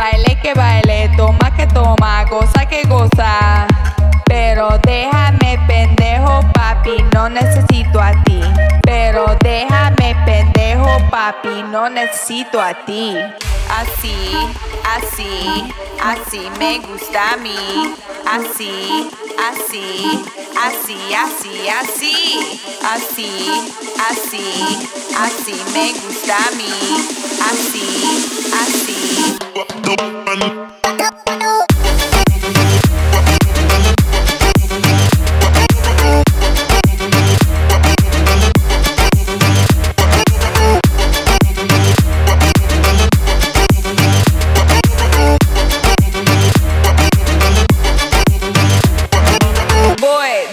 Baile que baile, toma que toma, goza que goza. Pero déjame pendejo, papi, no necesito a ti. Pero déjame pendejo, papi, no necesito a ti. Así, así, así me gusta a mí. Así, así, así, así, así. Así, así, así me gusta a mí. Así, así.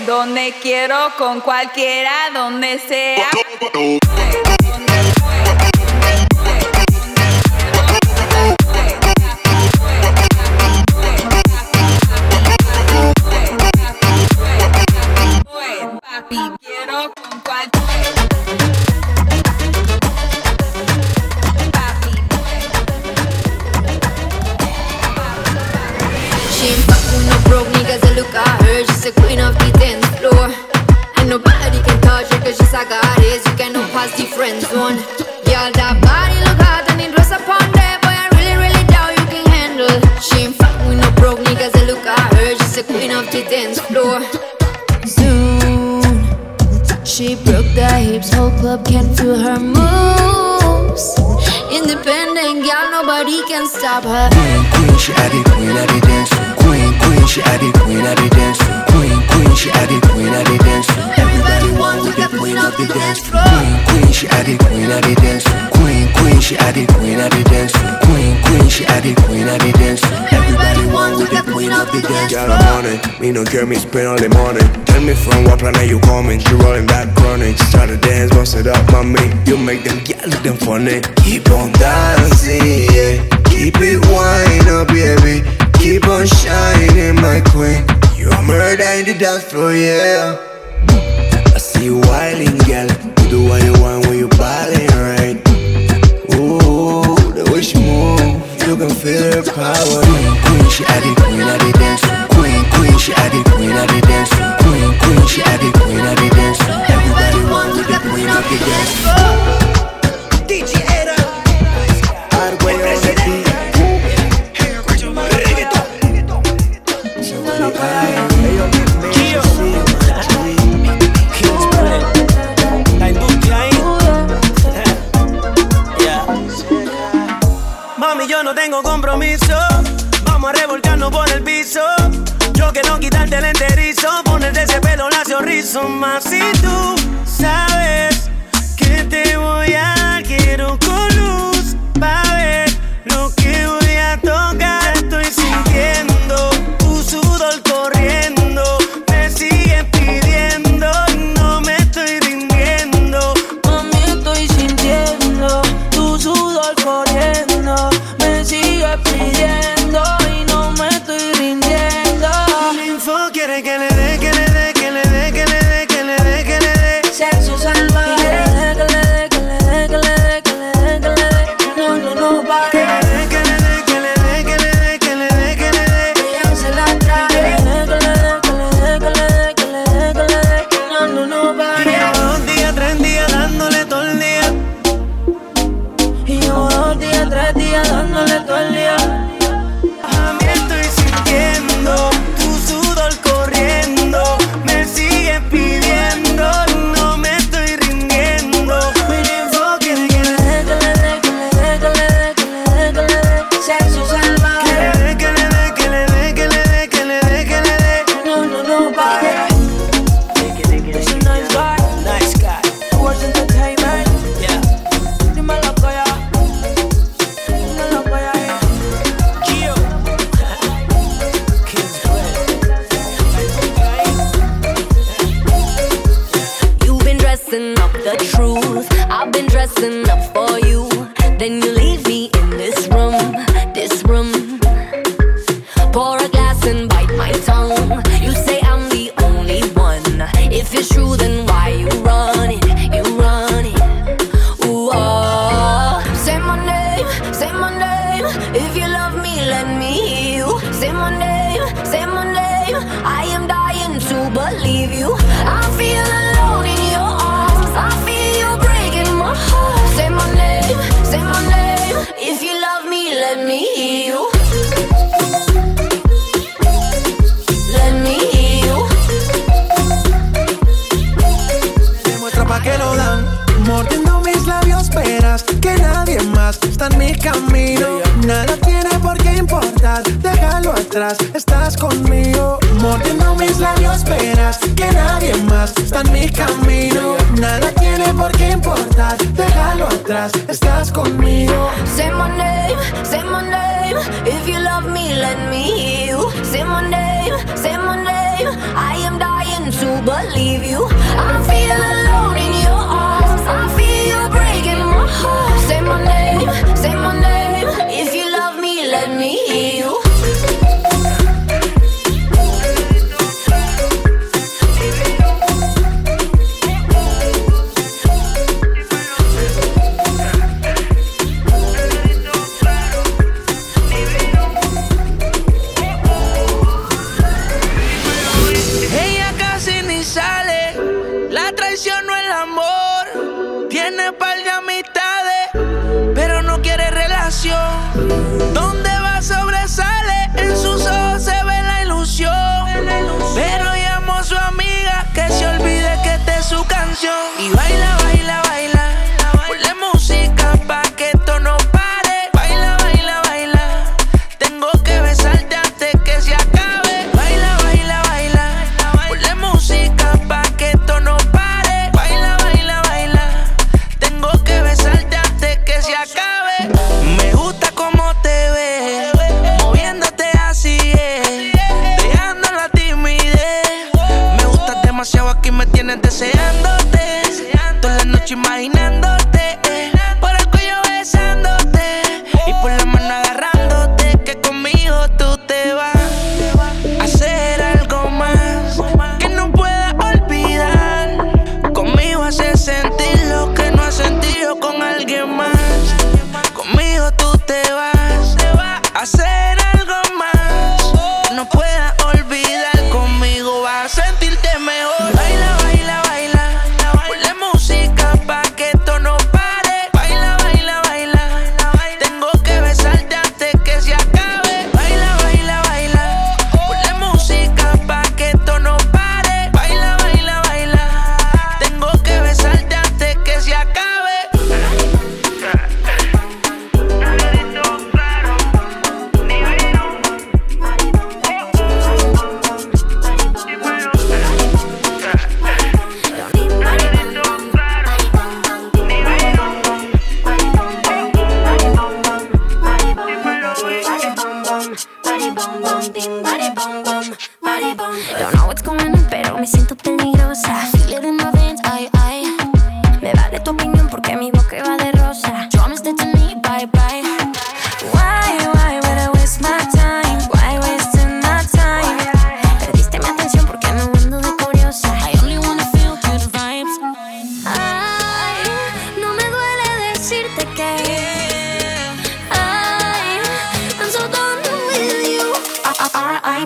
Donde quiero con cualquiera, donde sea. past the friend zone. Girl, that body look hot and it dress upon There, boy. I really, really doubt you can handle. She ain't fuck with no broke niggas. I look at her, she's the queen of the dance floor. Soon, she broke the hips, whole club can't feel her moves. Independent girl, nobody can stop her. Queen, queen, she at the queen at the dance. Queen, queen, she at the queen at the dance. Queen, queen, she at the queen at the dance. Everybody want with the queen of the dance. Queen, queen, she at it, queen at the dance. Queen, queen, she at it, queen at the dance. Queen, queen, she at it, queen at the dance. Everybody want with the queen of the dance. Got a money, me no care, me spend all the money. Tell me from what planet you coming? You rolling back, chronic. Start to dance, bust it up, mommy. You make them get them funny. Keep on dancing, yeah. Keep it wine up, baby. Keep on shining, my queen. You're murder in the dance floor, yeah. See you wildin', girl. You do what you want when you ballin', right? Ooh, the way she move, you can feel her power. Queen, queen, she at it, queen at the dance. Queen, queen, she at it, queen at the dance. Queen, queen, she at it, queen at the dance. Everybody want to get queen of the dance. El enterizo, ponerte ese pelo lacio rizo. Más si tú sabes que te voy a quiero If you love me, let me hear you. Say my name, say my name. I am dying to believe you. I feel alone in you.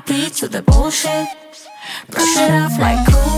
happy to the bullshit. Brush it off like cool.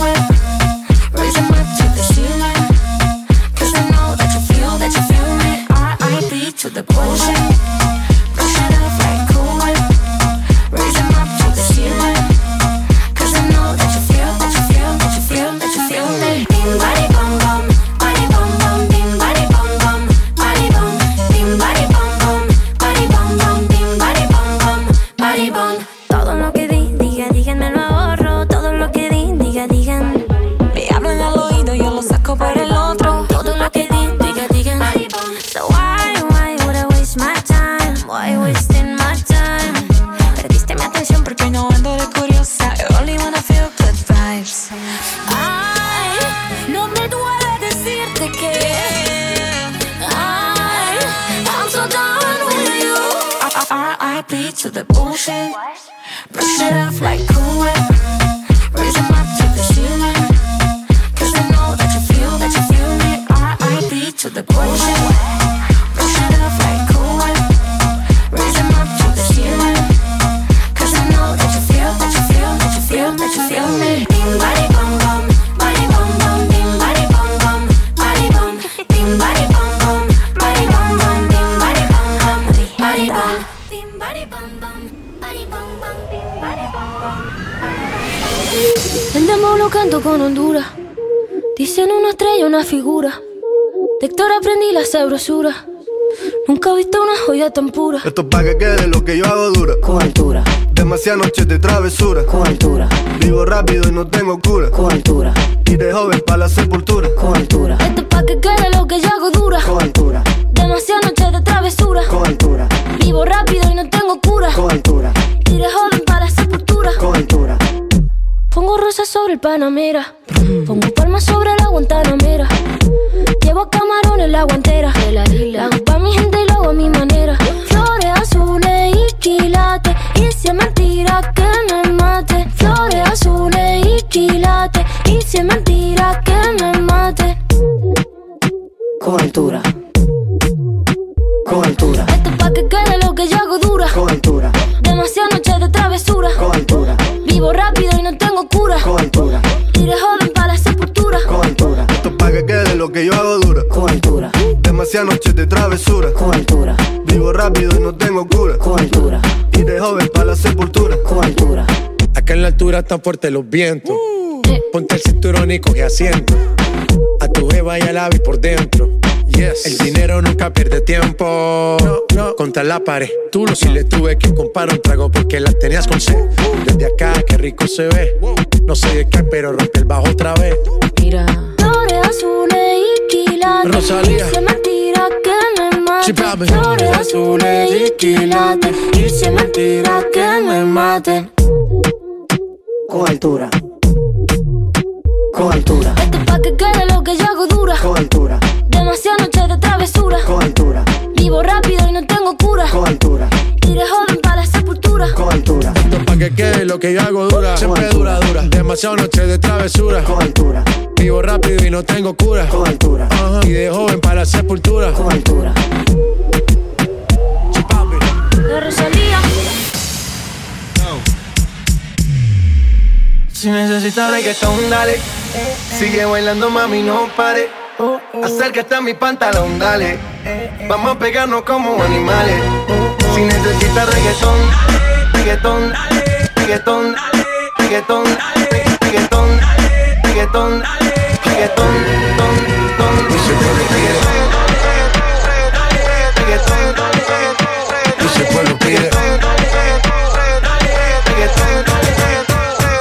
Con Honduras. Dicen una estrella, una figura. De Héctor aprendí la sabrosura. Nunca he visto una joya tan pura. Esto es pa' que quede lo que yo hago dura. Con altura, Demasiadas noches de travesura. con altura, Vivo rápido y no tengo cura. con altura, Y de joven pa' la sepultura. con altura, Esto es pa' que quede lo que yo hago dura. con altura, Demasiadas noches de travesura. con altura, Vivo rápido y no tengo cura. con altura, Iré joven sobre el Panamera. Pongo palmas sobre la Guantanamera. Llevo camarones la guantera. La hago pa' mi gente y lo hago a mi manera. Flores azules y quilates. Y si es mentira que me mate. Flores azules y quilates. Y si es mentira que me mate. Con altura, lo que yo hago dura. con altura, Demasiadas noches de travesura. con altura, Vivo rápido y no tengo cura. con altura, Y de joven pa' la sepultura. con altura. Acá en la altura están fuertes los vientos. Eh. Ponte el cinturón y coge asiento. A tu jeva y al ave por dentro. Yes. El dinero nunca pierde tiempo. No, Contra la pared. Tú lo si le tuve que comprar un trago porque la tenías con sed. Desde acá, qué rico se ve. No sé de qué, pero rompe el bajo otra vez. Mira. Flores azules y quilates. Rosalía. Es mentira que me mate. Flores azules y quilates. Es mentira que me mate. Con altura, con altura, Esto es pa' que quede lo que yo hago dura. con altura, Demasiadas noches de travesura. con altura, Vivo rápido y no tengo cura. con altura, Iré joven para la sepultura. con altura, Esto es pa' que quede lo que yo hago dura. Siempre dura, dura. Demasiadas noches de travesura. con altura, Vivo rápido y no tengo cura. con altura, Ajá. Y de joven para la sepultura. con altura. De Rosalía. Si necesitas reggaetón, dale. Sigue bailando, mami, no pare. Acércate a mi pantalón, dale. Vamos a pegarnos como animales. Si necesitas reggaetón, reggaetón, reggaetón, reggaetón, reggaetón, reggaetón, reggaetón, ton, ton, reggaetón, reggaetón, Y si el pueblo pide,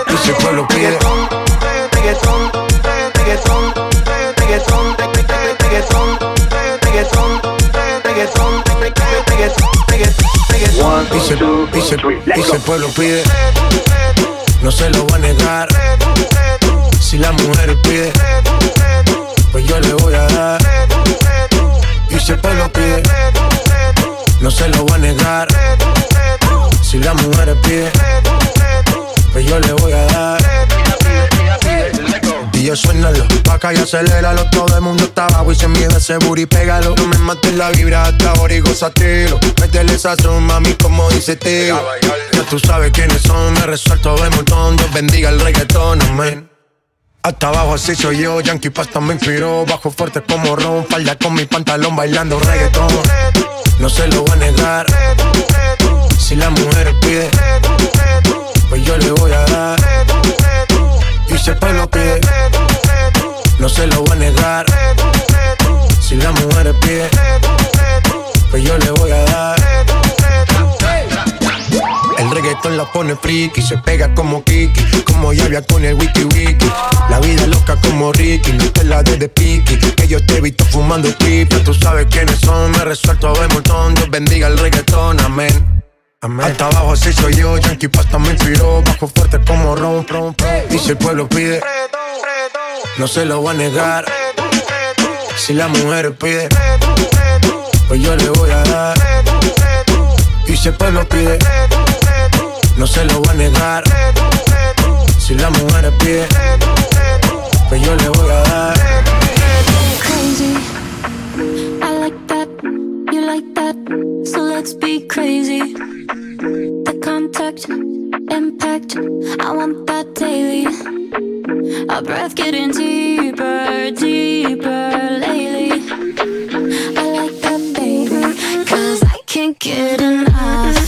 y si el pueblo pide. reggaetón, reggaetón, reggaetón, reggaetón, reggaetón, reggaetón, reggaetón, reggaetón, Y si, y si- y si el pueblo pide, no aceléralo Todo el mundo está abajo y se mide ese booty, pégalo. No me mates la vibra hasta ahora y gózatelo. Métele esa son, mami, como dice tío Ya tú sabes quiénes son, me resuelto de montón. Dios bendiga el reggaetón, amén. Hasta abajo así soy yo, Yankee Pasta me inspiró. Bajo fuerte como Ron, falda con mi pantalón bailando reggaetón. No se lo voy a negar. Si la mujer pide Pues yo le voy a dar. Y si el pueblo pide No se lo voy a negar Si la mujer pide Pues yo le voy a dar el reggaetón la pone friki, se pega como Kiki, como Yavia con el wiki wiki. La vida loca como Ricky, no te la de de piqui, que yo te he visto fumando pipa. Tú sabes quiénes son, me resuelto de montón, Dios bendiga el reggaetón, amén. Amén. Hasta abajo así soy yo, Yankee Pasta me inspiró, bajo fuerte como ron, ron, ron. Y si el pueblo pide, no se lo voy a negar. Si la mujer pide, pues yo le voy a dar. Y si el pueblo pide, no se lo voy a negar. Si la mujer pide, pues yo le voy a dar. Crazy, I like that, you like that, so let's be crazy. The contact, impact, I want that daily. Our breath getting deeper, deeper lately. I like that, baby, cause I can't get enough.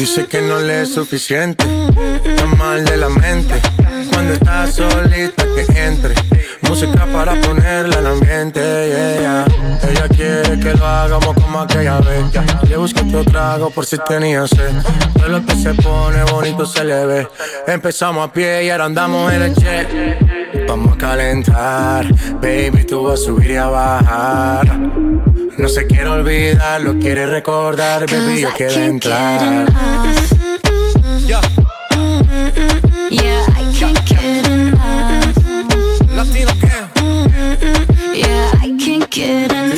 Dice que no le es suficiente, está mal de la mente. Cuando está solita que entre, música para ponerla en ambiente. yeah. Ella quiere que lo hagamos como aquella vez. Le busqué otro trago por si tenía sed. Todo lo que se pone bonito se le ve. Empezamos a pie y ahora andamos en el jet. Vamos a calentar, baby, tú vas a subir y a bajar. No se quiere olvidar, lo quiere recordar, baby, yo Cause I quiero can't get entrar. enough. Yeah, I can't get enough. Latino que Yeah, I can't get enough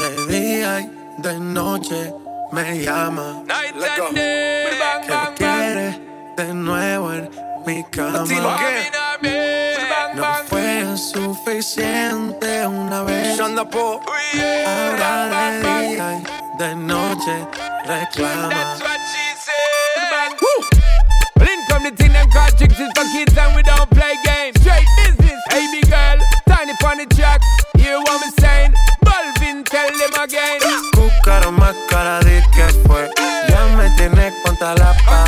De día y de noche me llama. Night Let go. and day. Bang, Que bang, bang. quiere de nuevo en mi cama. I'm in a bed. Bang, No fue suficiente una vez. Ahora de día y de noche reclama. That's what she said. Bang. Well, in come the thing them call tricks is for kids and we don't play games. Straight business, hey big girl, tiny funny track. Hear what me saying? Tell them again. Buscaron más cara de que fue. Ya me tienes contra la pared.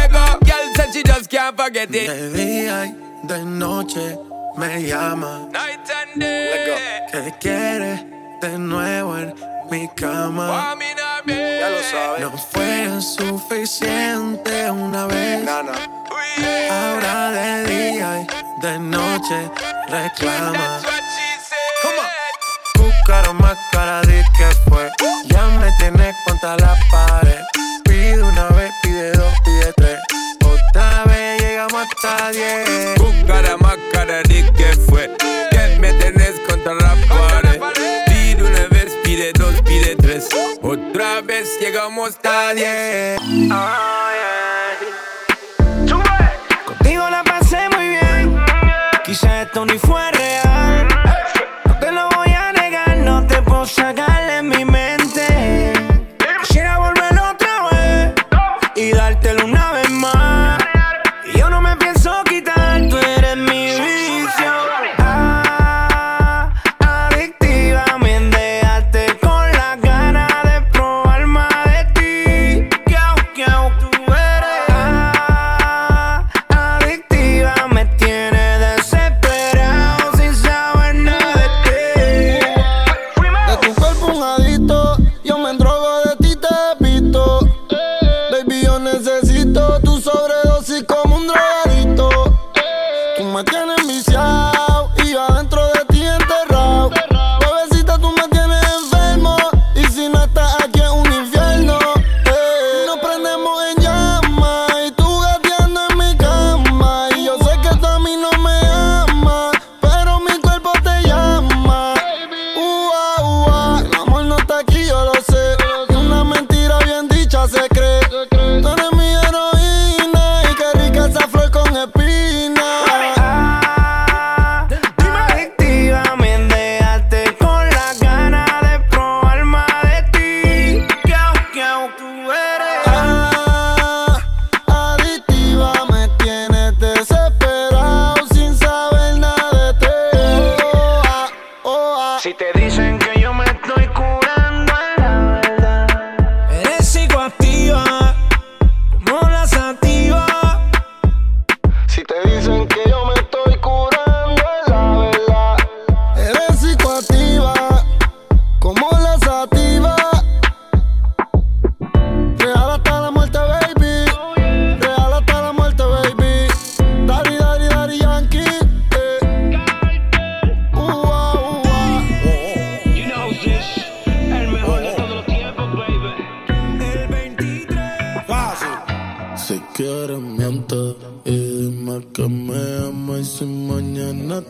Girl said she just can't forget it. De día y de noche me llama. Night and day. Que quiere de nuevo en mi cama. Ya lo sabes. No fue suficiente una vez. Ahora de día y de noche reclama. Buscaron más cara de que fue. Ya me tienes contra la pared. Pide una vez, pide dos, hasta diez. Buscara más cara de que fue. Que me tenés contra la pared. Pide una vez, pide dos, pide tres. Otra vez llegamos hasta diez. Contigo la pasé muy bien. Quizá esto ni fue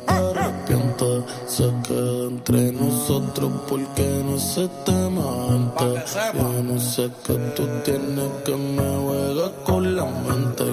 arrepienta. Se queda entre nosotros porque no se te manta. Ya no sé que tú tienes que me juegas con la mente.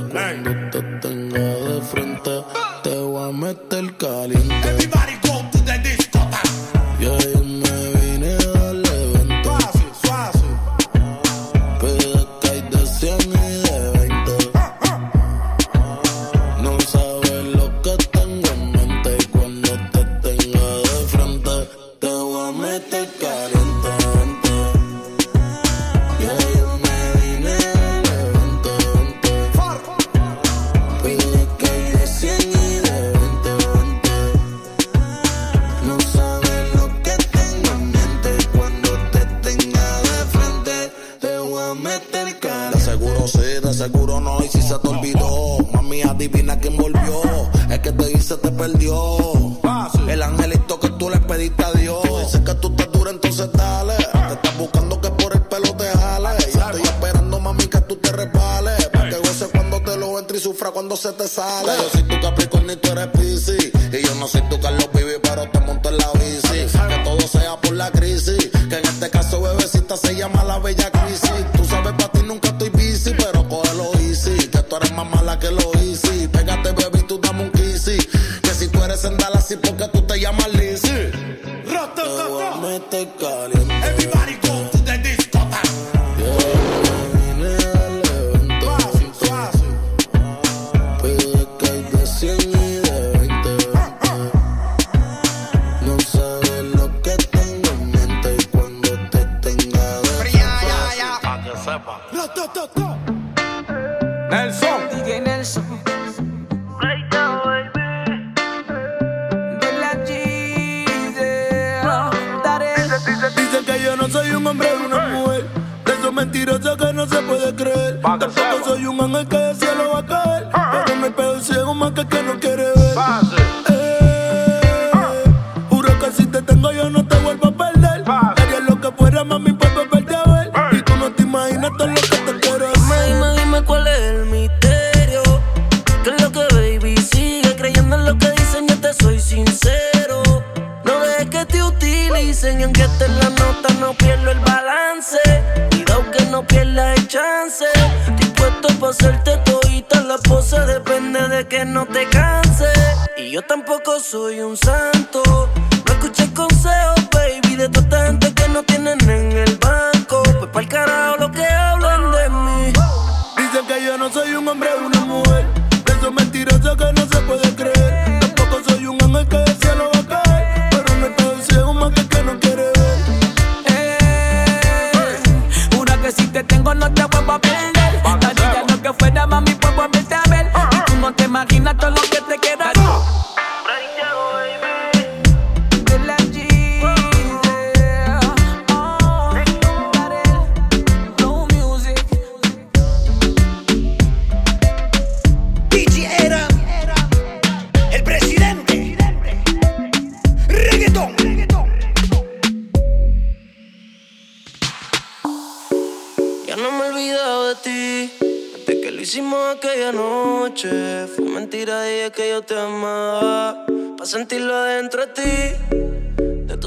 no soy un hombre o una mujer. De esos mentirosos que no se puede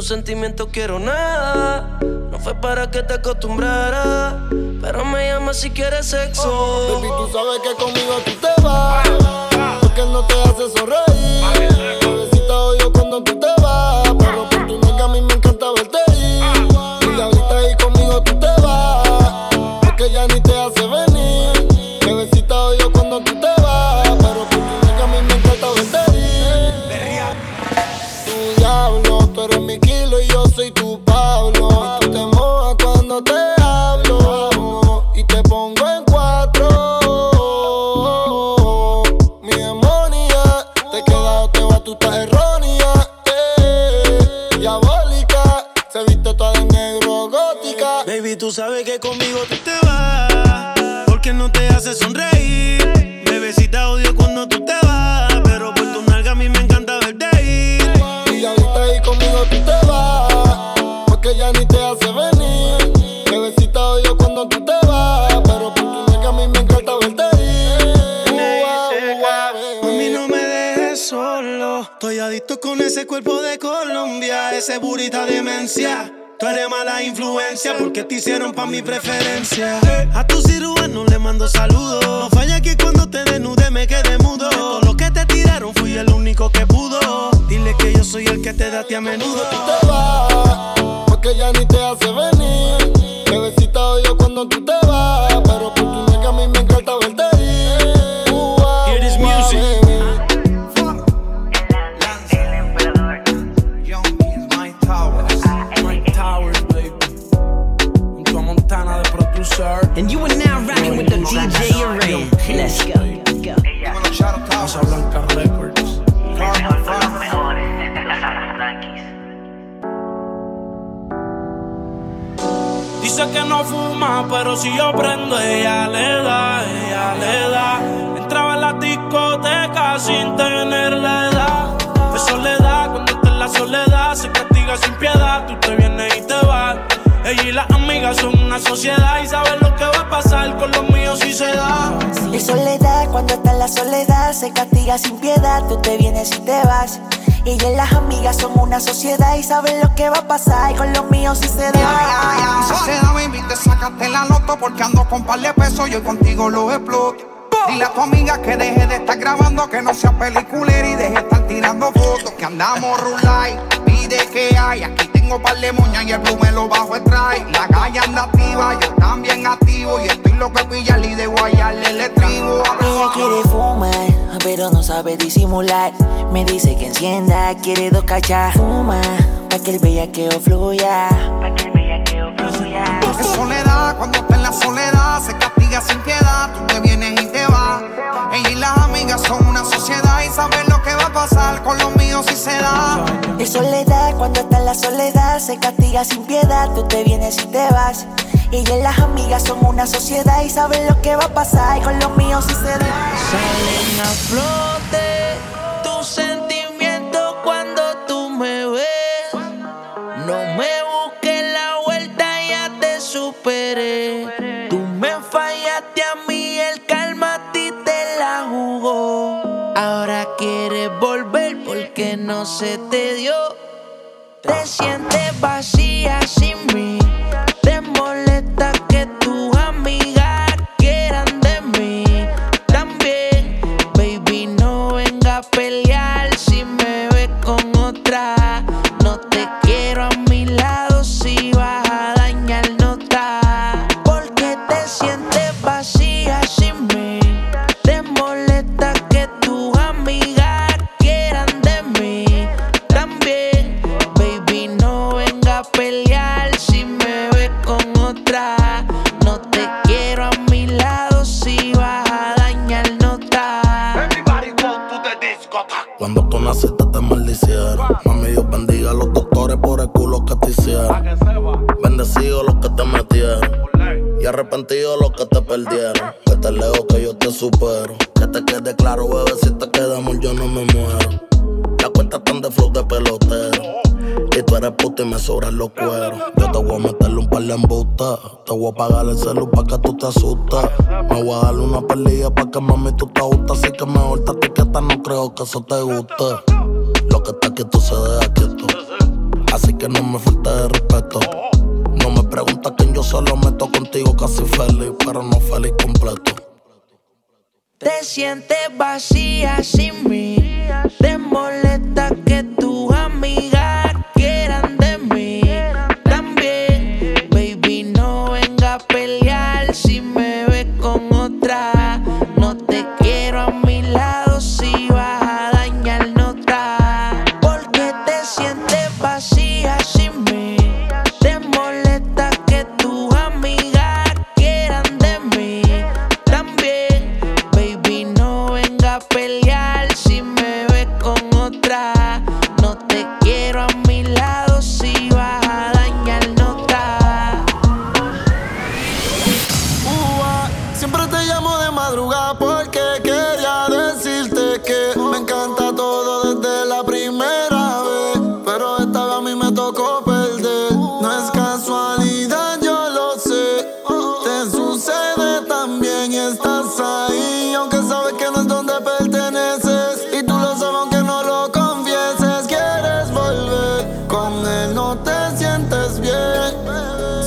tus sentimientos quiero nada. No fue para que te acostumbrara. Pero me llama si quieres sexo. Baby, tú sabes que conmigo tú te vas. Porque no te hace sonreír. Bebecita odio cuando tú te vas. Te hicieron pa' mi preferencia. A tu cirujano le mando saludos. Que no fuma, pero si yo prendo, ella le da, ella le da. Entraba en la discoteca sin tener la edad. De soledad, cuando está en la soledad, se castiga sin piedad. Tú te vienes y te vas. Ella y las amigas son una sociedad y saben lo que va a pasar con los míos si se da. De soledad, cuando está en la soledad, se castiga sin piedad, tú te vienes y te vas. Ella y las amigas son una sociedad y saben lo que va a pasar con los míos si se da. Si se da, baby, te sacaste la loto porque ando con par de pesos, yo contigo lo exploto. Dile a tu amiga que deje de estar grabando, que no sea peliculera y deje de estar tirando fotos. Que andamos rulay, pide que hay. Aquí tengo par de moñas y el blue me lo bajo el try. La calle anda activa, yo también activo. Y estoy loco de pillarle y de guayarle el estribo. Ella quiere fumar, pero no sabe disimular. Me dice que encienda, quiere dos cachas. Fuma, pa' que el bellaqueo fluya. Pa' que el bellaqueo fluya. De soledad, cuando está en la soledad, se sin piedad. Tú te vienes y te vas. Ella y las amigas son una sociedad y saben lo que va a pasar con los míos si se da. De soledad, cuando está en la soledad, se castiga sin piedad. Tú te vienes y te vas. Ella y las amigas son una sociedad y saben lo que va a pasar con los míos si se da. Salen a flote se te dio. Te sientes vacía Que te leo que yo te supero. Que te quede claro, bebé, si te quedamos yo no me muero. La cuenta tan de flow de pelotero. Y tú eres puta y me sobran los cueros. Yo te voy a meterle un par de embustas. Te voy a pagar el celu pa' que tú te asustes. Me voy a darle una pelea pa' que mami tú te gustas. Así que mejor te etiqueta, no creo que eso te guste. Lo que está quieto se deja quieto. Así que no me falte de respeto. No me preguntas quién yo solo meto contigo casi feliz, pero no feliz completo. Te sientes vacía sin mí.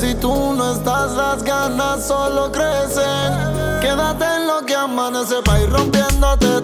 Si tú no estás, las ganas solo crecen. Quédate en lo que amanece pa' ir rompiéndote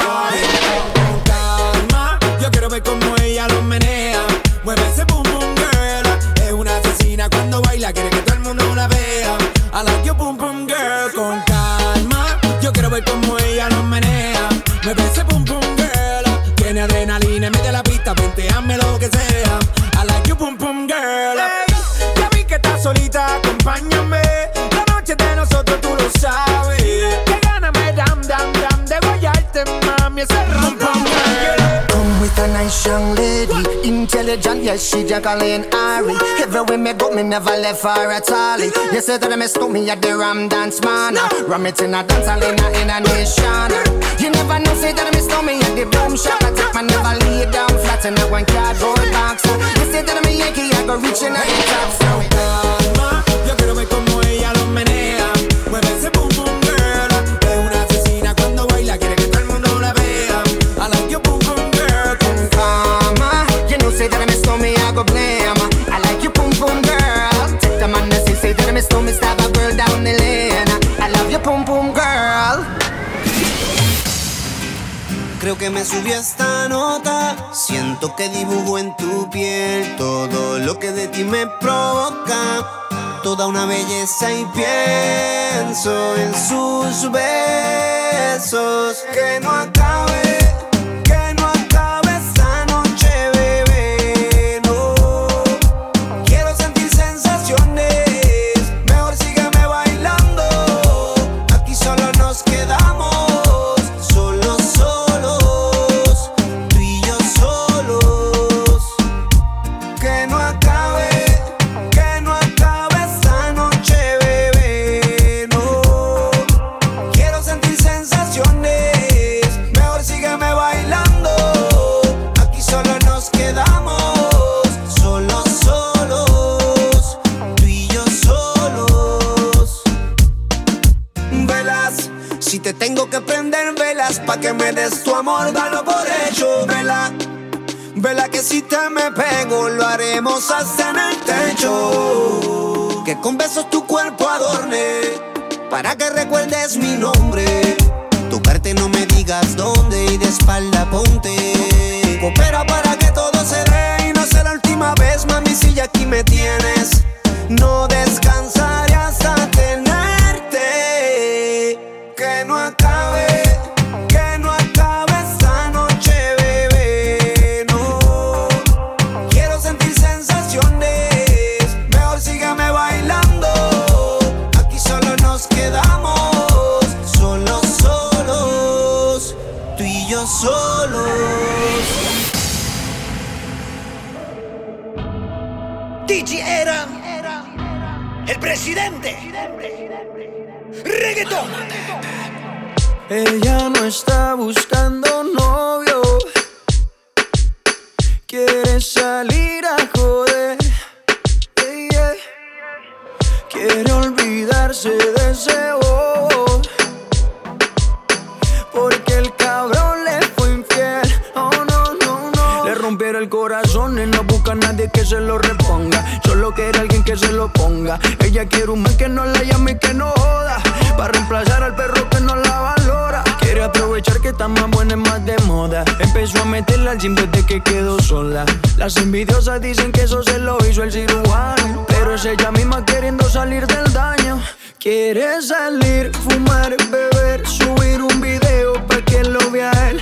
Intelligent, yes, she Jacqueline Ari. Everywhere me go, me never left her at all. You say that I miss me at the Ram Dance Man. Ram it in a dance hall in a, nation. You never know, say that I miss me at the boom shop. I take my never lay down flat in a one cardboard box. You say that I'm a Yankee, I go reaching out the top. So calma, yo me subí esta nota. Siento que dibujo en tu piel todo lo que de ti me provoca. Toda una belleza y pienso en sus besos. Que no acabe Que con besos tu cuerpo adorne, para que recuerdes mi nombre. Tocarte no me digas dónde y de espalda ponte. Coopera para que todo se dé y no sea la última vez, mami, si ya aquí me tienes. No descansaré Ella no está buscando novio. Quiere salir a joder. Quiere olvidarse de ese bobo. Porque el cabrón le fue infiel. Oh, no, no, no. Le rompieron el corazón y no busca a nadie que se lo reponga. Solo quiere alguien que se lo ponga. Ella quiere un man que no la llame y que no joda. Para reemplazar al perro que no la valora. Quiere aprovechar que está más buena y más de moda. Empezó a meterla al gym desde que quedó sola. Las envidiosas dicen que eso se lo hizo el cirujano. Pero es ella misma queriendo salir del daño. Quiere salir, fumar, beber, subir un video pa' que lo vea él,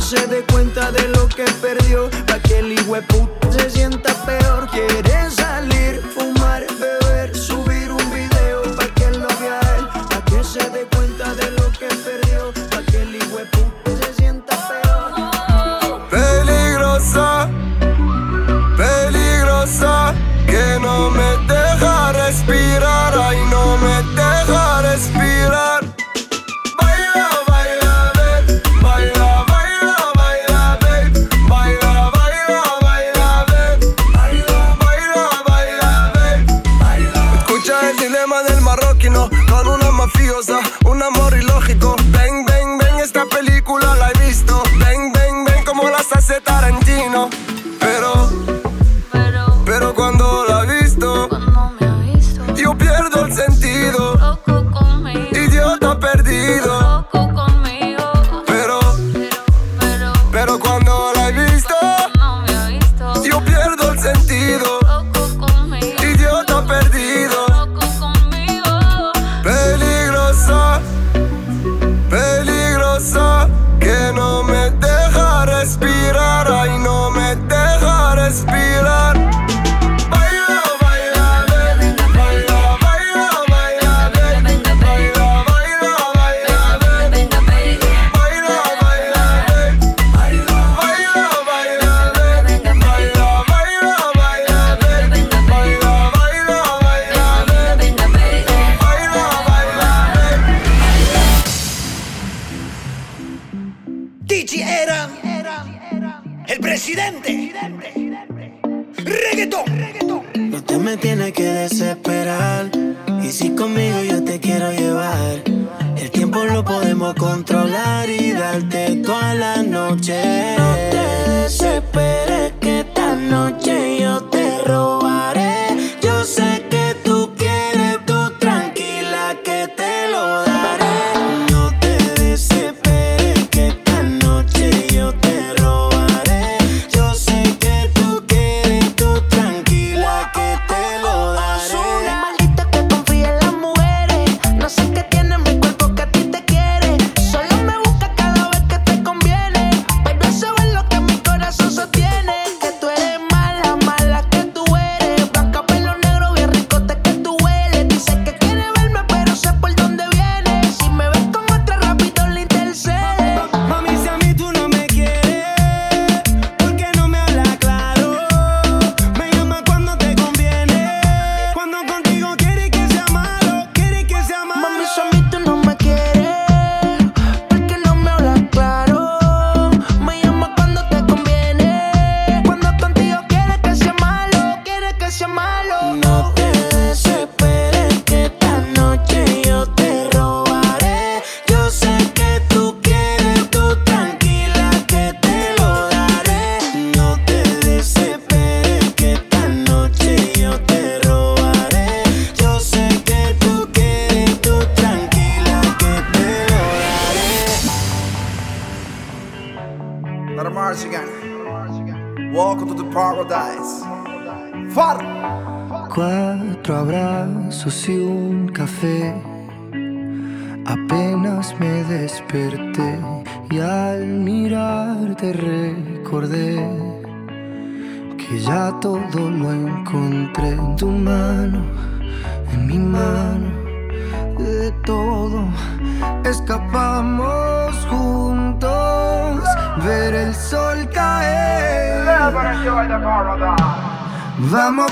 se dé cuenta de lo que perdió, pa' que el puta se sienta peor. Quiere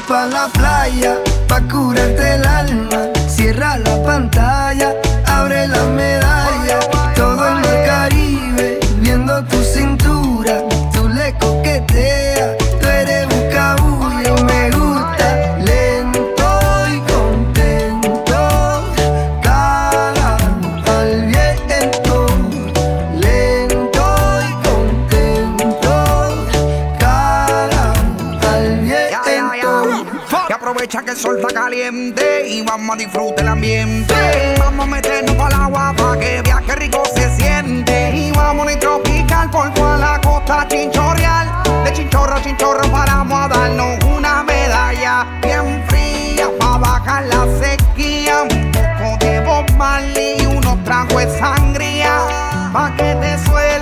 pa' la aprovecha que el sol está caliente y vamos a disfrutar el ambiente. Vamos a meternos el agua para que viaje rico se siente. Y vamos a tropical por toda la costa chinchorreal. De chinchorro a chinchorro paramos a darnos una medalla bien fría para bajar la sequía. Un poco de Bob y unos tragos de sangría. Pa' que te suelte